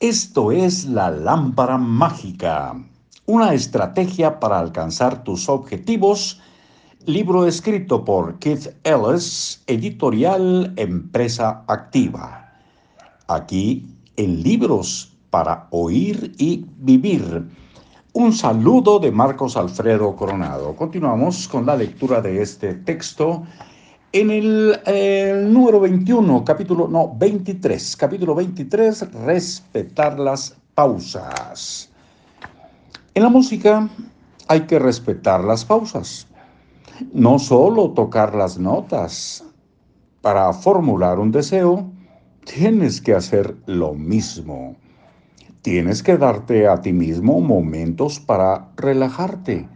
Esto es la lámpara mágica, una estrategia para alcanzar tus objetivos. Libro escrito por Keith Ellis, editorial Empresa Activa. Aquí en Libros para Oír y Vivir. Un saludo de Marcos Alfredo Coronado. Continuamos con la lectura de este texto en el, número 21, capítulo, no, 23, capítulo 23, respetar las pausas. En la música hay que respetar las pausas. No solo tocar las notas. Para formular un deseo, tienes que hacer lo mismo. Tienes que darte a ti mismo momentos para relajarte,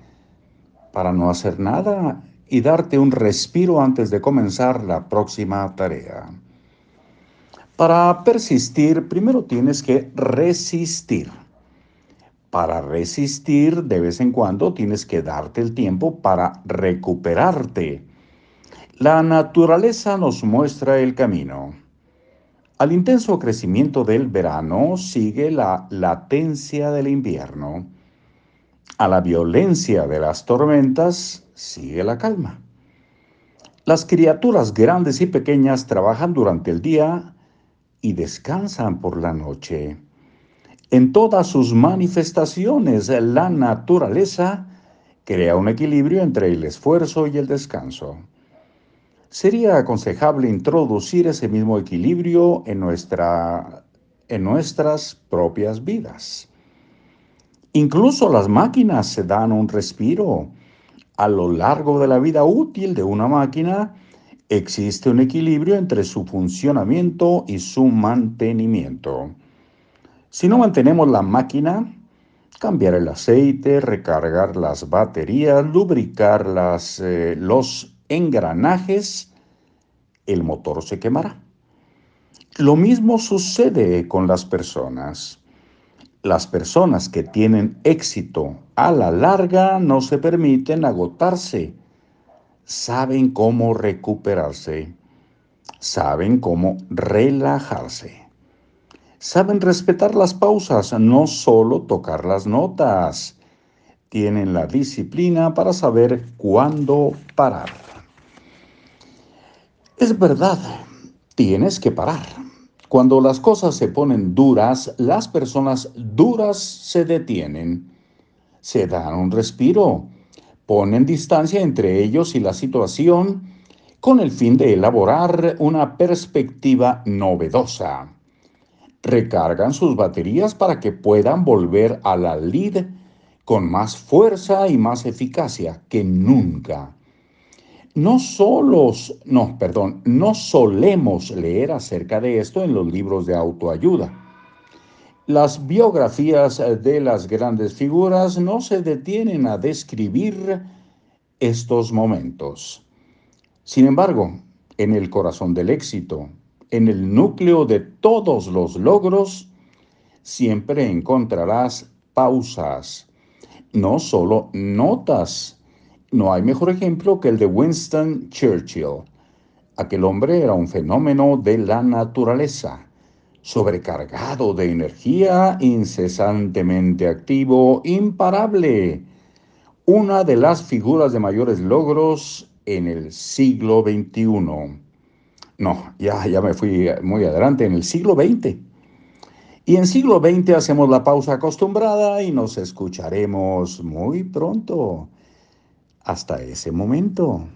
para no hacer nada y darte un respiro antes de comenzar la próxima tarea. Para persistir, primero tienes que resistir. Para resistir, de vez en cuando tienes que darte el tiempo para recuperarte. La naturaleza nos muestra el camino. Al intenso crecimiento del verano sigue la latencia del invierno. A la violencia de las tormentas sigue la calma. Las criaturas grandes y pequeñas trabajan durante el día y descansan por la noche. En todas sus manifestaciones, la naturaleza crea un equilibrio entre el esfuerzo y el descanso. Sería aconsejable introducir ese mismo equilibrio en, nuestra, en nuestras propias vidas. Incluso las máquinas se dan un respiro a lo largo de la vida útil de una máquina existe un equilibrio entre su funcionamiento y su mantenimiento. Si no mantenemos la máquina, cambiar el aceite, recargar las baterías, lubricar las, eh, los engranajes, el motor se quemará. Lo mismo sucede con las personas. Las personas que tienen éxito a la larga no se permiten agotarse. Saben cómo recuperarse. Saben cómo relajarse. Saben respetar las pausas, no solo tocar las notas. Tienen la disciplina para saber cuándo parar. Es verdad, tienes que parar cuando las cosas se ponen duras, las personas duras se detienen, se dan un respiro, ponen distancia entre ellos y la situación con el fin de elaborar una perspectiva novedosa. Recargan sus baterías para que puedan volver a la lid con más fuerza y más eficacia que nunca no solos, no, perdón, no solemos leer acerca de esto en los libros de autoayuda. Las biografías de las grandes figuras no se detienen a describir estos momentos. Sin embargo, en el corazón del éxito, en el núcleo de todos los logros, siempre encontrarás pausas, no solo notas no hay mejor ejemplo que el de Winston Churchill. Aquel hombre era un fenómeno de la naturaleza, sobrecargado de energía, incesantemente activo, imparable. Una de las figuras de mayores logros en el siglo XXI. No, ya, ya me fui muy adelante, en el siglo XX. Y en siglo XX hacemos la pausa acostumbrada y nos escucharemos muy pronto. Hasta ese momento.